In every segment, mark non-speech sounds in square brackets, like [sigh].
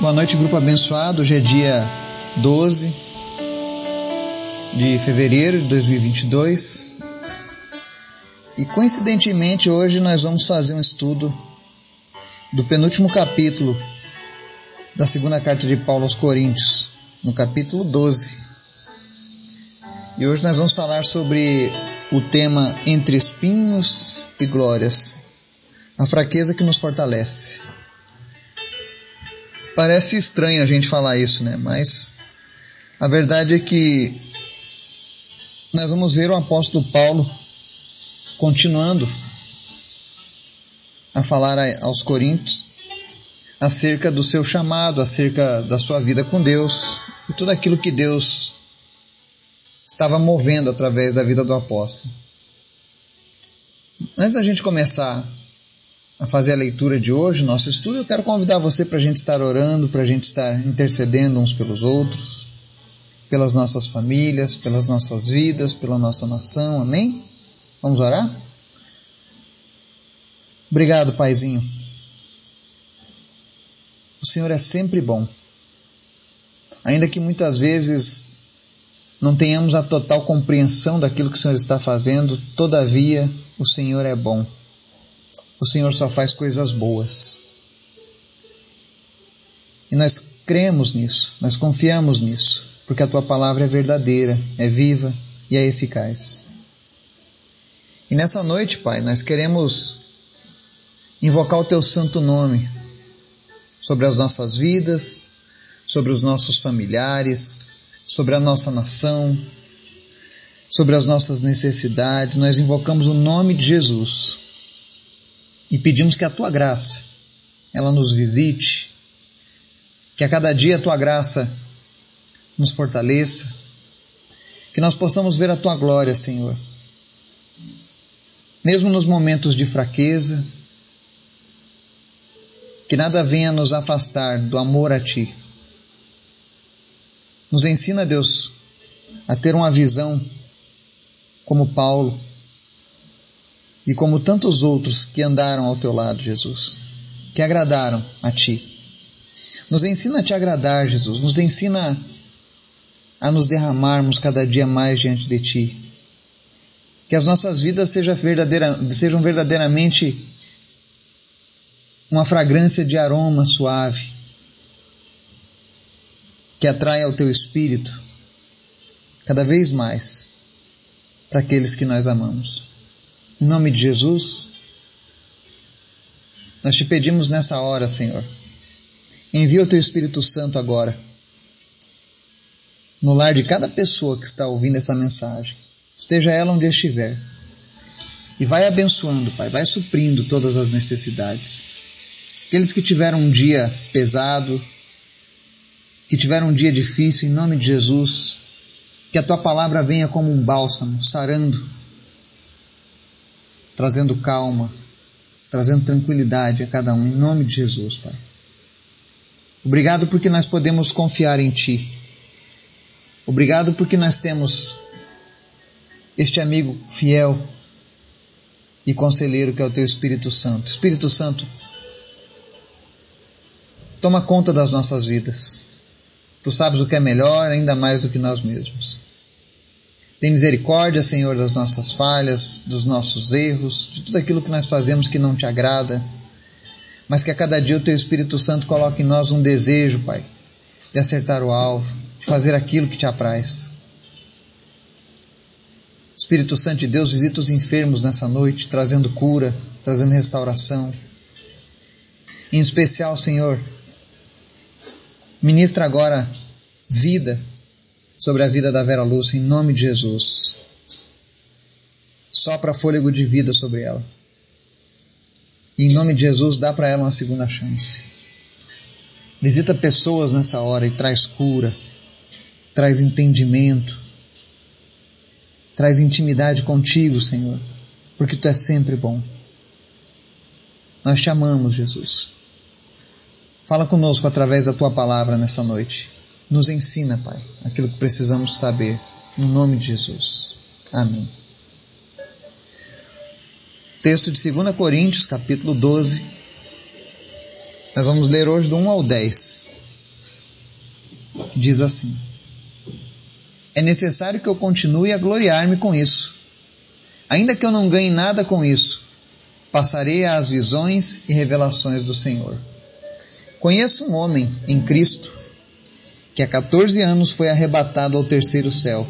Boa noite, grupo abençoado. Hoje é dia 12 de fevereiro de 2022. E coincidentemente, hoje nós vamos fazer um estudo do penúltimo capítulo da segunda carta de Paulo aos Coríntios, no capítulo 12. E hoje nós vamos falar sobre o tema Entre Espinhos e Glórias, a fraqueza que nos fortalece. Parece estranho a gente falar isso, né? Mas a verdade é que nós vamos ver o apóstolo Paulo continuando a falar aos Coríntios acerca do seu chamado, acerca da sua vida com Deus e tudo aquilo que Deus estava movendo através da vida do apóstolo. Antes da gente começar a fazer a leitura de hoje, nosso estudo, eu quero convidar você para a gente estar orando, para a gente estar intercedendo uns pelos outros, pelas nossas famílias, pelas nossas vidas, pela nossa nação, amém? Vamos orar? Obrigado, Paizinho. O Senhor é sempre bom. Ainda que muitas vezes não tenhamos a total compreensão daquilo que o Senhor está fazendo, todavia o Senhor é bom o Senhor só faz coisas boas. E nós cremos nisso, nós confiamos nisso, porque a tua palavra é verdadeira, é viva e é eficaz. E nessa noite, Pai, nós queremos invocar o teu santo nome sobre as nossas vidas, sobre os nossos familiares, sobre a nossa nação, sobre as nossas necessidades. Nós invocamos o nome de Jesus e pedimos que a tua graça ela nos visite, que a cada dia a tua graça nos fortaleça, que nós possamos ver a tua glória, Senhor. Mesmo nos momentos de fraqueza, que nada venha nos afastar do amor a ti. Nos ensina, Deus, a ter uma visão como Paulo, e como tantos outros que andaram ao teu lado, Jesus, que agradaram a ti. Nos ensina a te agradar, Jesus, nos ensina a nos derramarmos cada dia mais diante de ti. Que as nossas vidas sejam, verdadeira, sejam verdadeiramente uma fragrância de aroma suave que atraia o teu espírito cada vez mais para aqueles que nós amamos. Em nome de Jesus, nós te pedimos nessa hora, Senhor, envia o teu Espírito Santo agora no lar de cada pessoa que está ouvindo essa mensagem, esteja ela onde estiver, e vai abençoando, Pai, vai suprindo todas as necessidades. Aqueles que tiveram um dia pesado, que tiveram um dia difícil, em nome de Jesus, que a tua palavra venha como um bálsamo, sarando trazendo calma, trazendo tranquilidade a cada um, em nome de Jesus, Pai. Obrigado porque nós podemos confiar em Ti. Obrigado porque nós temos este amigo fiel e conselheiro que é o Teu Espírito Santo. Espírito Santo, toma conta das nossas vidas. Tu sabes o que é melhor, ainda mais do que nós mesmos. Tem misericórdia, Senhor, das nossas falhas, dos nossos erros, de tudo aquilo que nós fazemos que não te agrada. Mas que a cada dia o Teu Espírito Santo coloque em nós um desejo, Pai, de acertar o alvo, de fazer aquilo que te apraz. Espírito Santo de Deus, visita os enfermos nessa noite, trazendo cura, trazendo restauração. Em especial, Senhor, ministra agora vida sobre a vida da Vera Lúcia, em nome de Jesus. Sopra fôlego de vida sobre ela. E em nome de Jesus, dá para ela uma segunda chance. Visita pessoas nessa hora e traz cura, traz entendimento, traz intimidade contigo, Senhor, porque tu és sempre bom. Nós te amamos, Jesus. Fala conosco através da tua palavra nessa noite. Nos ensina, Pai, aquilo que precisamos saber. No nome de Jesus. Amém. Texto de 2 Coríntios, capítulo 12. Nós vamos ler hoje do 1 ao 10. diz assim: É necessário que eu continue a gloriar-me com isso. Ainda que eu não ganhe nada com isso, passarei às visões e revelações do Senhor. Conheço um homem em Cristo que há 14 anos foi arrebatado ao terceiro céu.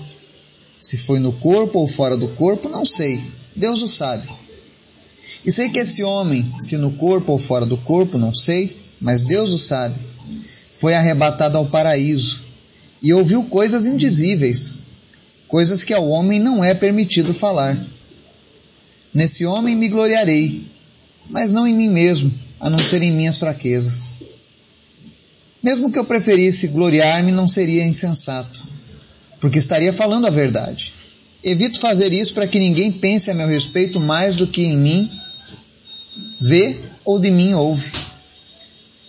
Se foi no corpo ou fora do corpo, não sei. Deus o sabe. E sei que esse homem, se no corpo ou fora do corpo, não sei, mas Deus o sabe, foi arrebatado ao paraíso e ouviu coisas indizíveis, coisas que ao homem não é permitido falar. Nesse homem me gloriarei, mas não em mim mesmo, a não ser em minhas fraquezas. Mesmo que eu preferisse gloriar-me, não seria insensato, porque estaria falando a verdade. Evito fazer isso para que ninguém pense a meu respeito mais do que em mim vê ou de mim ouve.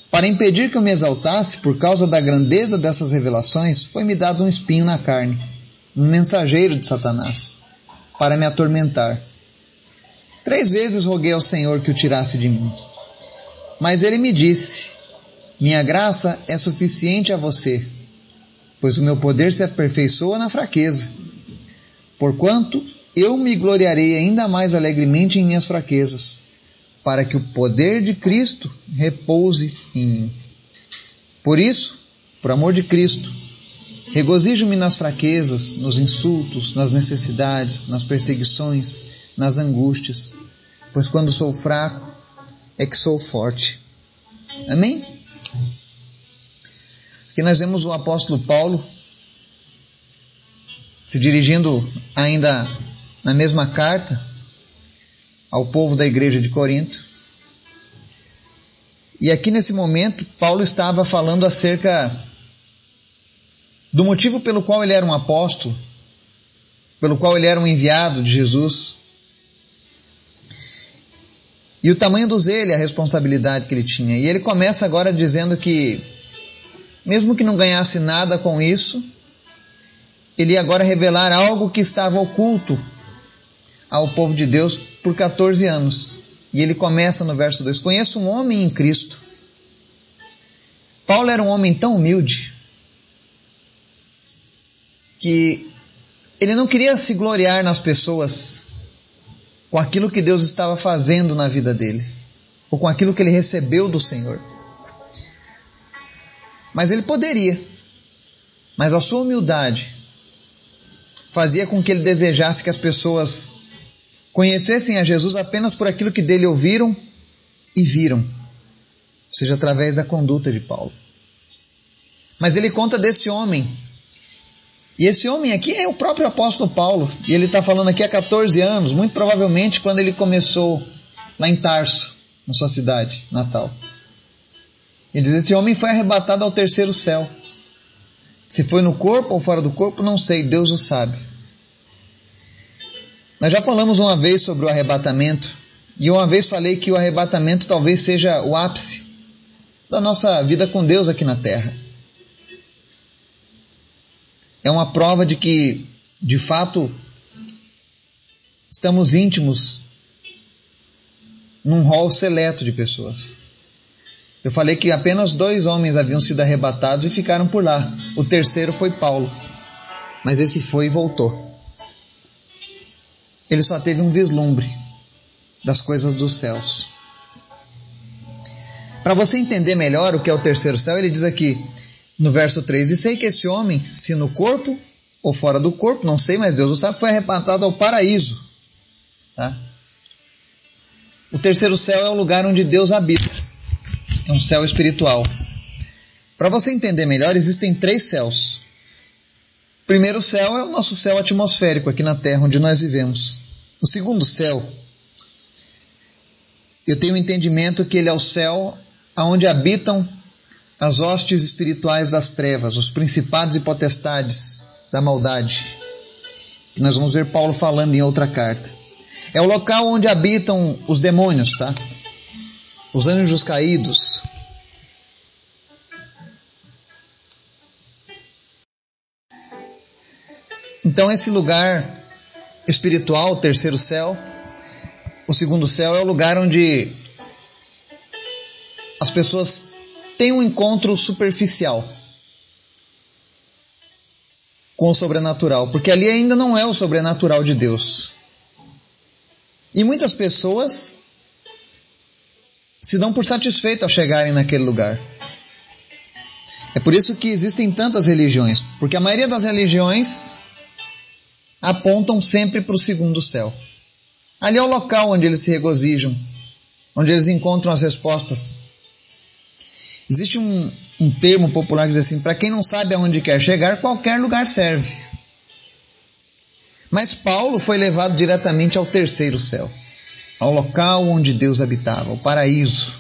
Para impedir que eu me exaltasse por causa da grandeza dessas revelações, foi-me dado um espinho na carne, um mensageiro de Satanás, para me atormentar. Três vezes roguei ao Senhor que o tirasse de mim. Mas ele me disse: Minha graça é suficiente a você, pois o meu poder se aperfeiçoa na fraqueza. Porquanto eu me gloriarei ainda mais alegremente em minhas fraquezas para que o poder de Cristo repouse em mim. Por isso, por amor de Cristo, regozijo-me nas fraquezas, nos insultos, nas necessidades, nas perseguições, nas angústias, pois quando sou fraco é que sou forte. Amém? Aqui nós vemos o apóstolo Paulo se dirigindo ainda na mesma carta ao povo da igreja de Corinto. E aqui nesse momento, Paulo estava falando acerca do motivo pelo qual ele era um apóstolo, pelo qual ele era um enviado de Jesus. E o tamanho do zelo, a responsabilidade que ele tinha. E ele começa agora dizendo que, mesmo que não ganhasse nada com isso, ele ia agora revelar algo que estava oculto ao povo de Deus por 14 anos. E ele começa no verso 2: Conheço um homem em Cristo. Paulo era um homem tão humilde que ele não queria se gloriar nas pessoas com aquilo que Deus estava fazendo na vida dele, ou com aquilo que ele recebeu do Senhor. Mas ele poderia, mas a sua humildade fazia com que ele desejasse que as pessoas conhecessem a Jesus apenas por aquilo que dele ouviram e viram, ou seja, através da conduta de Paulo. Mas ele conta desse homem. E esse homem aqui é o próprio apóstolo Paulo. E ele está falando aqui há 14 anos, muito provavelmente quando ele começou lá em Tarso, na sua cidade natal. Ele diz: Esse homem foi arrebatado ao terceiro céu. Se foi no corpo ou fora do corpo, não sei, Deus o sabe. Nós já falamos uma vez sobre o arrebatamento, e uma vez falei que o arrebatamento talvez seja o ápice da nossa vida com Deus aqui na terra. É uma prova de que, de fato, estamos íntimos num rol seleto de pessoas. Eu falei que apenas dois homens haviam sido arrebatados e ficaram por lá. O terceiro foi Paulo. Mas esse foi e voltou ele só teve um vislumbre das coisas dos céus. Para você entender melhor o que é o terceiro céu, ele diz aqui no verso 3: E sei que esse homem, se no corpo ou fora do corpo, não sei, mas Deus o sabe, foi arrebatado ao paraíso. Tá? O terceiro céu é o lugar onde Deus habita. Um céu espiritual. Para você entender melhor, existem três céus. O primeiro céu é o nosso céu atmosférico aqui na Terra, onde nós vivemos. O segundo céu, eu tenho o entendimento que ele é o céu aonde habitam as hostes espirituais das trevas, os principados e potestades da maldade. Que nós vamos ver Paulo falando em outra carta. É o local onde habitam os demônios, tá? Os anjos caídos. Então esse lugar espiritual, o terceiro céu. O segundo céu é o lugar onde as pessoas têm um encontro superficial. com o sobrenatural, porque ali ainda não é o sobrenatural de Deus. E muitas pessoas se dão por satisfeitas ao chegarem naquele lugar. É por isso que existem tantas religiões, porque a maioria das religiões apontam sempre para o segundo céu. Ali é o local onde eles se regozijam, onde eles encontram as respostas. Existe um, um termo popular que diz assim: para quem não sabe aonde quer chegar, qualquer lugar serve. Mas Paulo foi levado diretamente ao terceiro céu, ao local onde Deus habitava, o paraíso.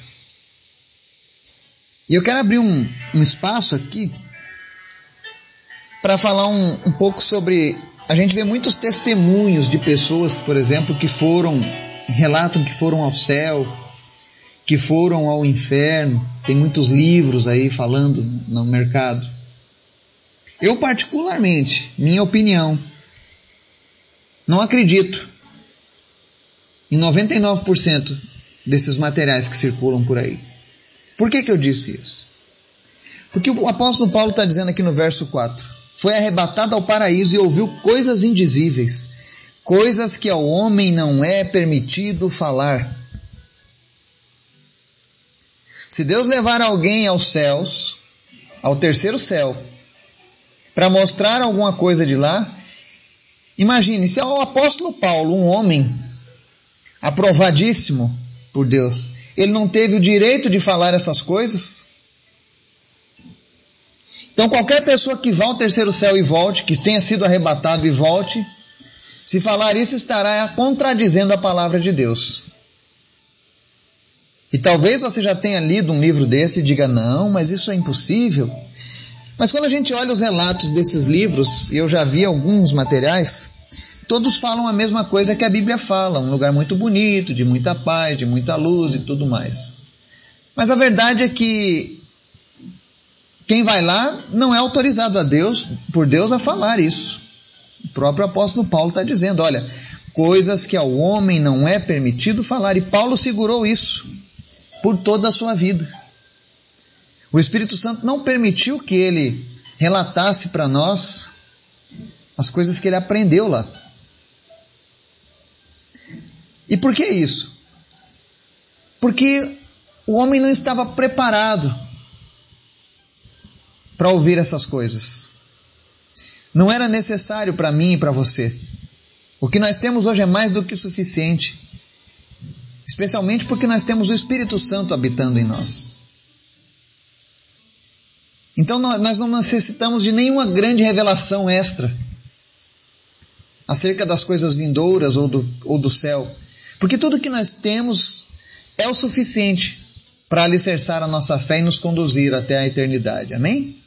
E eu quero abrir um, um espaço aqui para falar um, um pouco sobre a gente vê muitos testemunhos de pessoas, por exemplo, que foram, relatam que foram ao céu, que foram ao inferno. Tem muitos livros aí falando no mercado. Eu, particularmente, minha opinião, não acredito em 99% desses materiais que circulam por aí. Por que, que eu disse isso? Porque o apóstolo Paulo está dizendo aqui no verso 4: foi arrebatado ao paraíso e ouviu coisas indizíveis, coisas que ao homem não é permitido falar. Se Deus levar alguém aos céus, ao terceiro céu, para mostrar alguma coisa de lá, imagine se o apóstolo Paulo, um homem aprovadíssimo por Deus, ele não teve o direito de falar essas coisas? Então, qualquer pessoa que vá ao terceiro céu e volte, que tenha sido arrebatado e volte, se falar isso, estará contradizendo a palavra de Deus. E talvez você já tenha lido um livro desse e diga: não, mas isso é impossível. Mas quando a gente olha os relatos desses livros, e eu já vi alguns materiais, todos falam a mesma coisa que a Bíblia fala: um lugar muito bonito, de muita paz, de muita luz e tudo mais. Mas a verdade é que quem vai lá não é autorizado a Deus, por Deus, a falar isso. O próprio apóstolo Paulo está dizendo: olha, coisas que ao homem não é permitido falar. E Paulo segurou isso por toda a sua vida. O Espírito Santo não permitiu que ele relatasse para nós as coisas que ele aprendeu lá. E por que isso? Porque o homem não estava preparado para ouvir essas coisas. Não era necessário para mim e para você. O que nós temos hoje é mais do que suficiente. Especialmente porque nós temos o Espírito Santo habitando em nós. Então nós não necessitamos de nenhuma grande revelação extra acerca das coisas vindouras ou do, ou do céu. Porque tudo que nós temos é o suficiente para alicerçar a nossa fé e nos conduzir até a eternidade. Amém?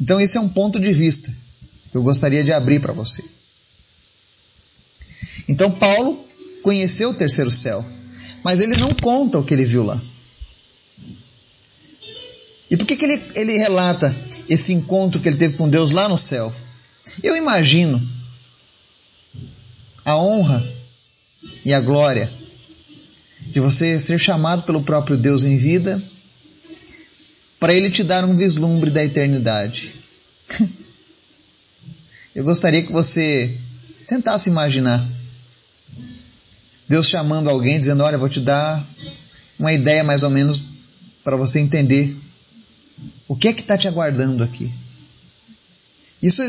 Então, esse é um ponto de vista que eu gostaria de abrir para você. Então, Paulo conheceu o terceiro céu, mas ele não conta o que ele viu lá. E por que, que ele, ele relata esse encontro que ele teve com Deus lá no céu? Eu imagino a honra e a glória de você ser chamado pelo próprio Deus em vida para ele te dar um vislumbre da eternidade. [laughs] Eu gostaria que você tentasse imaginar Deus chamando alguém, dizendo: Olha, vou te dar uma ideia mais ou menos para você entender o que é que está te aguardando aqui. Isso,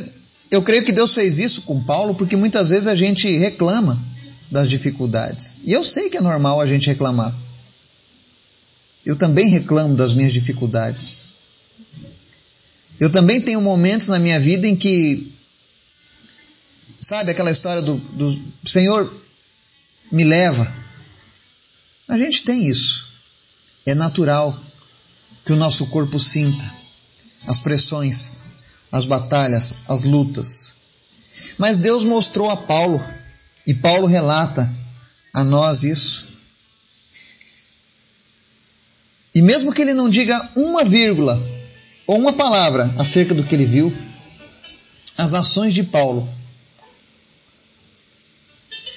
eu creio que Deus fez isso com Paulo porque muitas vezes a gente reclama das dificuldades. E eu sei que é normal a gente reclamar. Eu também reclamo das minhas dificuldades. Eu também tenho momentos na minha vida em que, sabe, aquela história do, do Senhor me leva. A gente tem isso. É natural que o nosso corpo sinta as pressões, as batalhas, as lutas. Mas Deus mostrou a Paulo, e Paulo relata a nós isso. E mesmo que ele não diga uma vírgula ou uma palavra acerca do que ele viu, as ações de Paulo,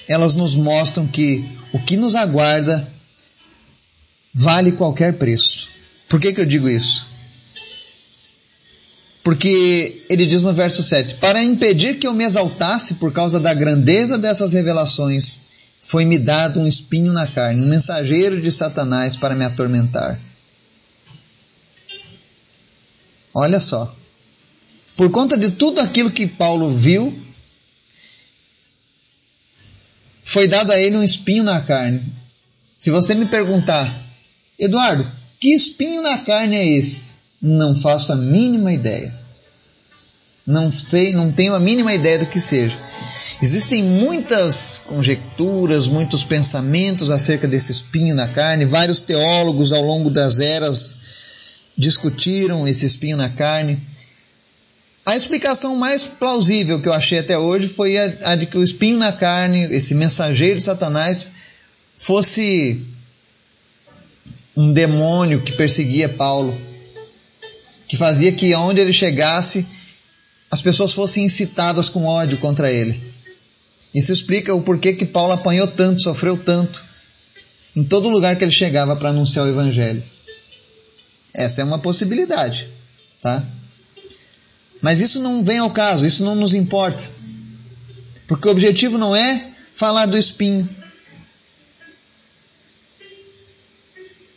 elas nos mostram que o que nos aguarda vale qualquer preço. Por que, que eu digo isso? Porque ele diz no verso 7: Para impedir que eu me exaltasse por causa da grandeza dessas revelações, foi-me dado um espinho na carne, um mensageiro de Satanás para me atormentar. Olha só. Por conta de tudo aquilo que Paulo viu, foi dado a ele um espinho na carne. Se você me perguntar, Eduardo, que espinho na carne é esse? Não faço a mínima ideia. Não sei, não tenho a mínima ideia do que seja. Existem muitas conjecturas, muitos pensamentos acerca desse espinho na carne. Vários teólogos ao longo das eras discutiram esse espinho na carne. A explicação mais plausível que eu achei até hoje foi a, a de que o espinho na carne, esse mensageiro de Satanás, fosse um demônio que perseguia Paulo, que fazia que aonde ele chegasse as pessoas fossem incitadas com ódio contra ele. Isso explica o porquê que Paulo apanhou tanto, sofreu tanto, em todo lugar que ele chegava para anunciar o Evangelho. Essa é uma possibilidade, tá? Mas isso não vem ao caso, isso não nos importa. Porque o objetivo não é falar do espinho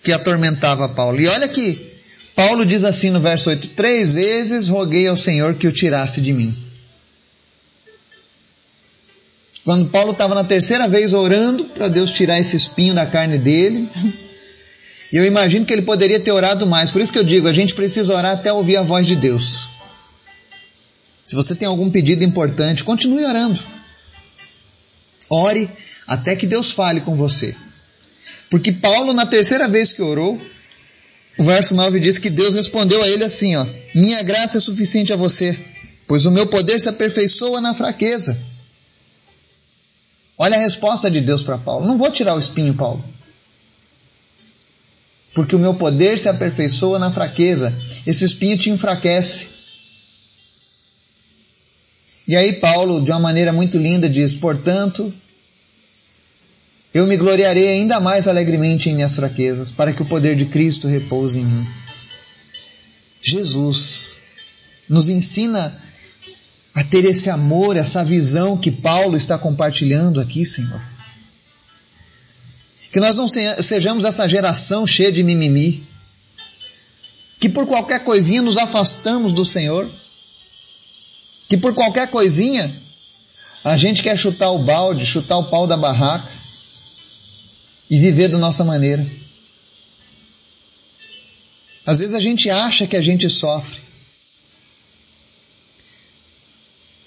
que atormentava Paulo. E olha que Paulo diz assim no verso 8: Três vezes roguei ao Senhor que o tirasse de mim. Quando Paulo estava na terceira vez orando para Deus tirar esse espinho da carne dele, e [laughs] eu imagino que ele poderia ter orado mais. Por isso que eu digo, a gente precisa orar até ouvir a voz de Deus. Se você tem algum pedido importante, continue orando. Ore até que Deus fale com você. Porque Paulo, na terceira vez que orou, o verso 9 diz que Deus respondeu a ele assim: ó, Minha graça é suficiente a você, pois o meu poder se aperfeiçoa na fraqueza. Olha a resposta de Deus para Paulo: Não vou tirar o espinho, Paulo. Porque o meu poder se aperfeiçoa na fraqueza. Esse espinho te enfraquece. E aí, Paulo, de uma maneira muito linda, diz: Portanto, eu me gloriarei ainda mais alegremente em minhas fraquezas, para que o poder de Cristo repouse em mim. Jesus nos ensina a ter esse amor, essa visão que Paulo está compartilhando aqui, Senhor. Que nós não sejamos essa geração cheia de mimimi, que por qualquer coisinha nos afastamos do Senhor, que por qualquer coisinha a gente quer chutar o balde, chutar o pau da barraca e viver da nossa maneira. Às vezes a gente acha que a gente sofre,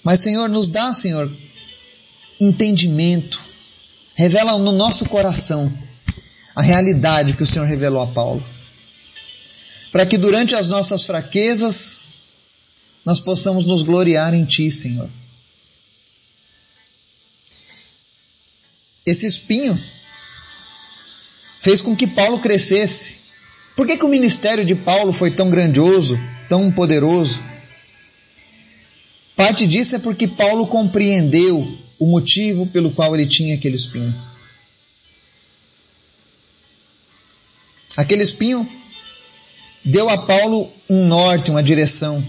Mas, Senhor, nos dá, Senhor, entendimento. Revela no nosso coração a realidade que o Senhor revelou a Paulo. Para que durante as nossas fraquezas nós possamos nos gloriar em Ti, Senhor. Esse espinho fez com que Paulo crescesse. Por que, que o ministério de Paulo foi tão grandioso, tão poderoso? Parte disso é porque Paulo compreendeu o motivo pelo qual ele tinha aquele espinho. Aquele espinho deu a Paulo um norte, uma direção,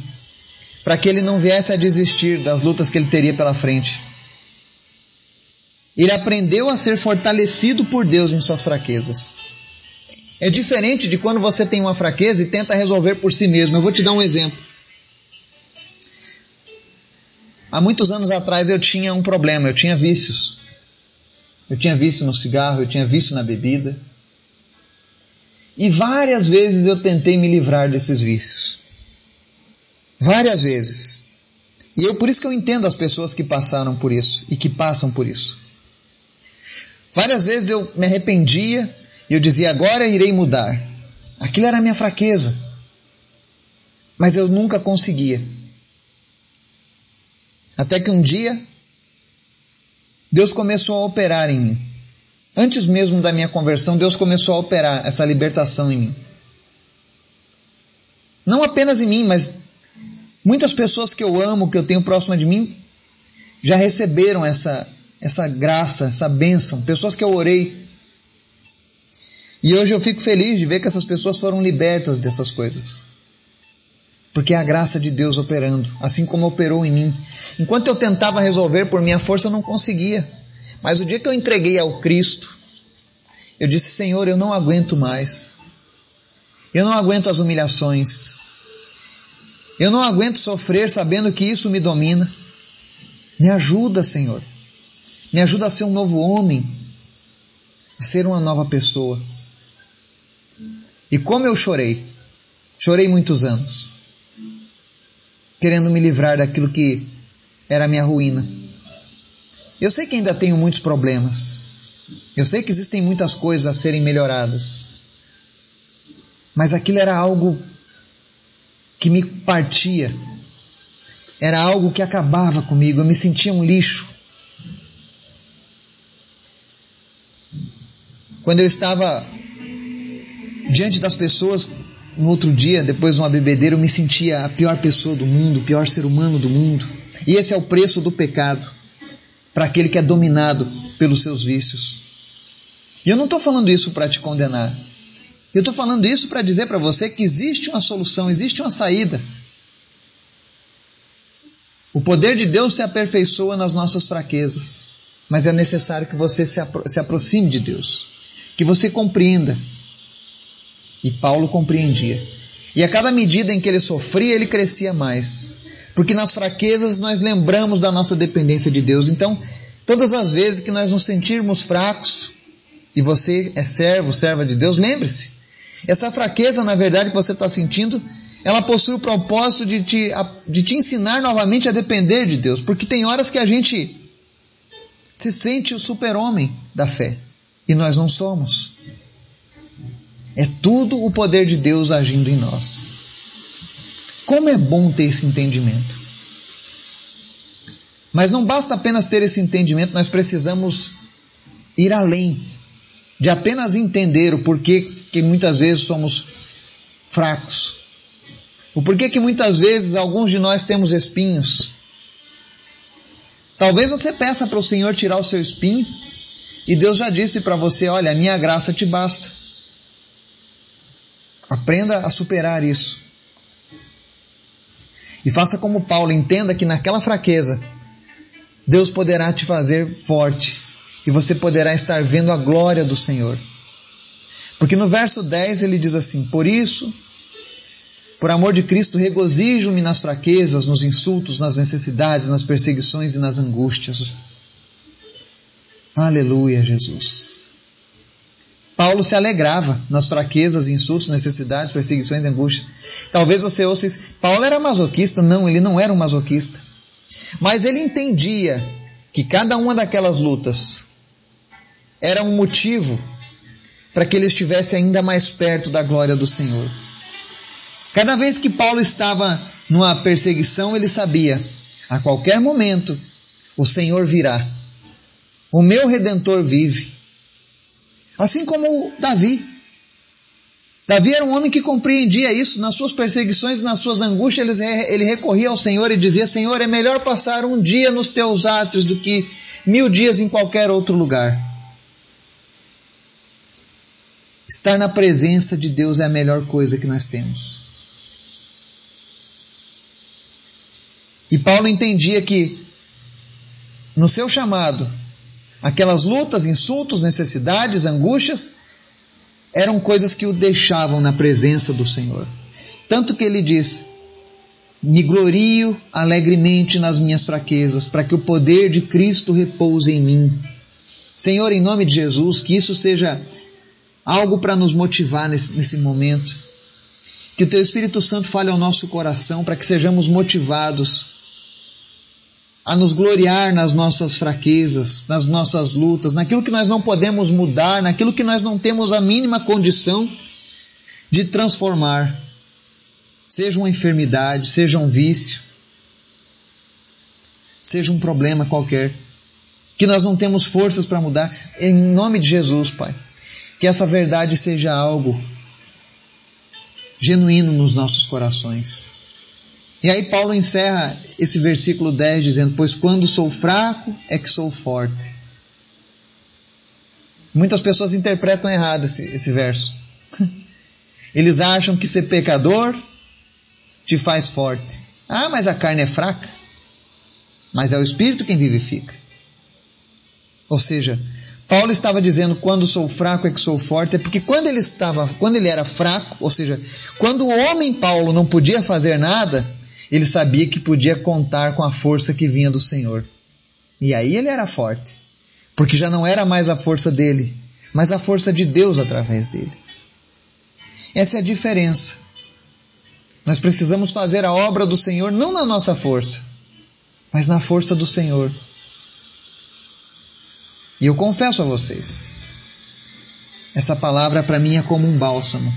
para que ele não viesse a desistir das lutas que ele teria pela frente. Ele aprendeu a ser fortalecido por Deus em suas fraquezas. É diferente de quando você tem uma fraqueza e tenta resolver por si mesmo. Eu vou te dar um exemplo. Há muitos anos atrás eu tinha um problema, eu tinha vícios. Eu tinha vício no cigarro, eu tinha vício na bebida. E várias vezes eu tentei me livrar desses vícios. Várias vezes. E eu por isso que eu entendo as pessoas que passaram por isso e que passam por isso. Várias vezes eu me arrependia e eu dizia agora irei mudar. Aquilo era a minha fraqueza. Mas eu nunca conseguia. Até que um dia, Deus começou a operar em mim. Antes mesmo da minha conversão, Deus começou a operar essa libertação em mim. Não apenas em mim, mas muitas pessoas que eu amo, que eu tenho próxima de mim, já receberam essa, essa graça, essa bênção. Pessoas que eu orei. E hoje eu fico feliz de ver que essas pessoas foram libertas dessas coisas. porque é a graça de Deus operando, assim como operou em mim. Enquanto eu tentava resolver por minha força, eu não conseguia. Mas o dia que eu entreguei ao Cristo, eu disse: Senhor, eu não aguento mais. Eu não aguento as humilhações. Eu não aguento sofrer sabendo que isso me domina. Me ajuda, Senhor. Me ajuda a ser um novo homem, a ser uma nova pessoa. E como eu chorei, chorei muitos anos querendo me livrar daquilo que era minha ruína. Eu sei que ainda tenho muitos problemas. Eu sei que existem muitas coisas a serem melhoradas. Mas aquilo era algo que me partia. Era algo que acabava comigo. Eu me sentia um lixo. Quando eu estava diante das pessoas no outro dia, depois de uma bebedeira, eu me sentia a pior pessoa do mundo, o pior ser humano do mundo. E esse é o preço do pecado para aquele que é dominado pelos seus vícios. E eu não estou falando isso para te condenar. Eu estou falando isso para dizer para você que existe uma solução, existe uma saída. O poder de Deus se aperfeiçoa nas nossas fraquezas, mas é necessário que você se, apro se aproxime de Deus, que você compreenda e Paulo compreendia. E a cada medida em que ele sofria, ele crescia mais. Porque nas fraquezas nós lembramos da nossa dependência de Deus. Então, todas as vezes que nós nos sentirmos fracos, e você é servo, serva de Deus, lembre-se. Essa fraqueza, na verdade, que você está sentindo, ela possui o propósito de te, de te ensinar novamente a depender de Deus. Porque tem horas que a gente se sente o super-homem da fé. E nós não somos. É tudo o poder de Deus agindo em nós. Como é bom ter esse entendimento. Mas não basta apenas ter esse entendimento, nós precisamos ir além de apenas entender o porquê que muitas vezes somos fracos. O porquê que muitas vezes alguns de nós temos espinhos. Talvez você peça para o Senhor tirar o seu espinho e Deus já disse para você: Olha, a minha graça te basta. Aprenda a superar isso. E faça como Paulo, entenda que naquela fraqueza, Deus poderá te fazer forte e você poderá estar vendo a glória do Senhor. Porque no verso 10 ele diz assim: Por isso, por amor de Cristo, regozijo-me nas fraquezas, nos insultos, nas necessidades, nas perseguições e nas angústias. Aleluia, Jesus. Paulo se alegrava nas fraquezas, insultos, necessidades, perseguições angústias. Talvez você ouça isso. Paulo era masoquista? Não, ele não era um masoquista. Mas ele entendia que cada uma daquelas lutas era um motivo para que ele estivesse ainda mais perto da glória do Senhor. Cada vez que Paulo estava numa perseguição, ele sabia: a qualquer momento o Senhor virá. O meu redentor vive. Assim como Davi. Davi era um homem que compreendia isso. Nas suas perseguições, nas suas angústias, ele recorria ao Senhor e dizia: Senhor, é melhor passar um dia nos teus átrios do que mil dias em qualquer outro lugar. Estar na presença de Deus é a melhor coisa que nós temos. E Paulo entendia que, no seu chamado, Aquelas lutas, insultos, necessidades, angústias, eram coisas que o deixavam na presença do Senhor. Tanto que ele diz: Me glorio alegremente nas minhas fraquezas, para que o poder de Cristo repouse em mim. Senhor, em nome de Jesus, que isso seja algo para nos motivar nesse, nesse momento. Que o Teu Espírito Santo fale ao nosso coração para que sejamos motivados a nos gloriar nas nossas fraquezas, nas nossas lutas, naquilo que nós não podemos mudar, naquilo que nós não temos a mínima condição de transformar. Seja uma enfermidade, seja um vício, seja um problema qualquer, que nós não temos forças para mudar, em nome de Jesus, Pai, que essa verdade seja algo genuíno nos nossos corações. E aí Paulo encerra esse versículo 10 dizendo: Pois quando sou fraco é que sou forte. Muitas pessoas interpretam errado esse, esse verso. [laughs] Eles acham que ser pecador te faz forte. Ah, mas a carne é fraca. Mas é o Espírito quem vivifica. Ou seja, Paulo estava dizendo quando sou fraco é que sou forte, é porque quando ele estava, quando ele era fraco, ou seja, quando o homem Paulo não podia fazer nada, ele sabia que podia contar com a força que vinha do Senhor. E aí ele era forte, porque já não era mais a força dele, mas a força de Deus através dele. Essa é a diferença. Nós precisamos fazer a obra do Senhor não na nossa força, mas na força do Senhor. E eu confesso a vocês, essa palavra para mim é como um bálsamo.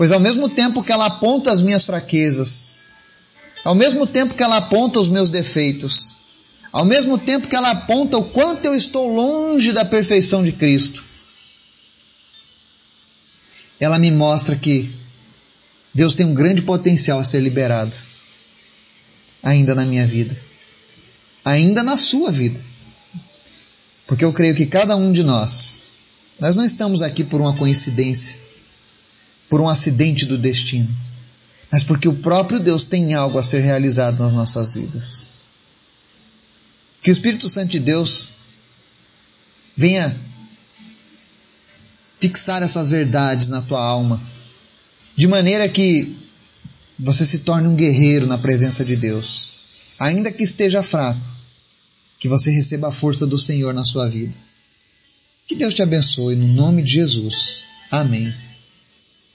Pois ao mesmo tempo que ela aponta as minhas fraquezas, ao mesmo tempo que ela aponta os meus defeitos, ao mesmo tempo que ela aponta o quanto eu estou longe da perfeição de Cristo, ela me mostra que Deus tem um grande potencial a ser liberado ainda na minha vida ainda na sua vida. Porque eu creio que cada um de nós, nós não estamos aqui por uma coincidência, por um acidente do destino, mas porque o próprio Deus tem algo a ser realizado nas nossas vidas. Que o Espírito Santo de Deus venha fixar essas verdades na tua alma, de maneira que você se torne um guerreiro na presença de Deus, ainda que esteja fraco, que você receba a força do Senhor na sua vida. Que Deus te abençoe no nome de Jesus. Amém.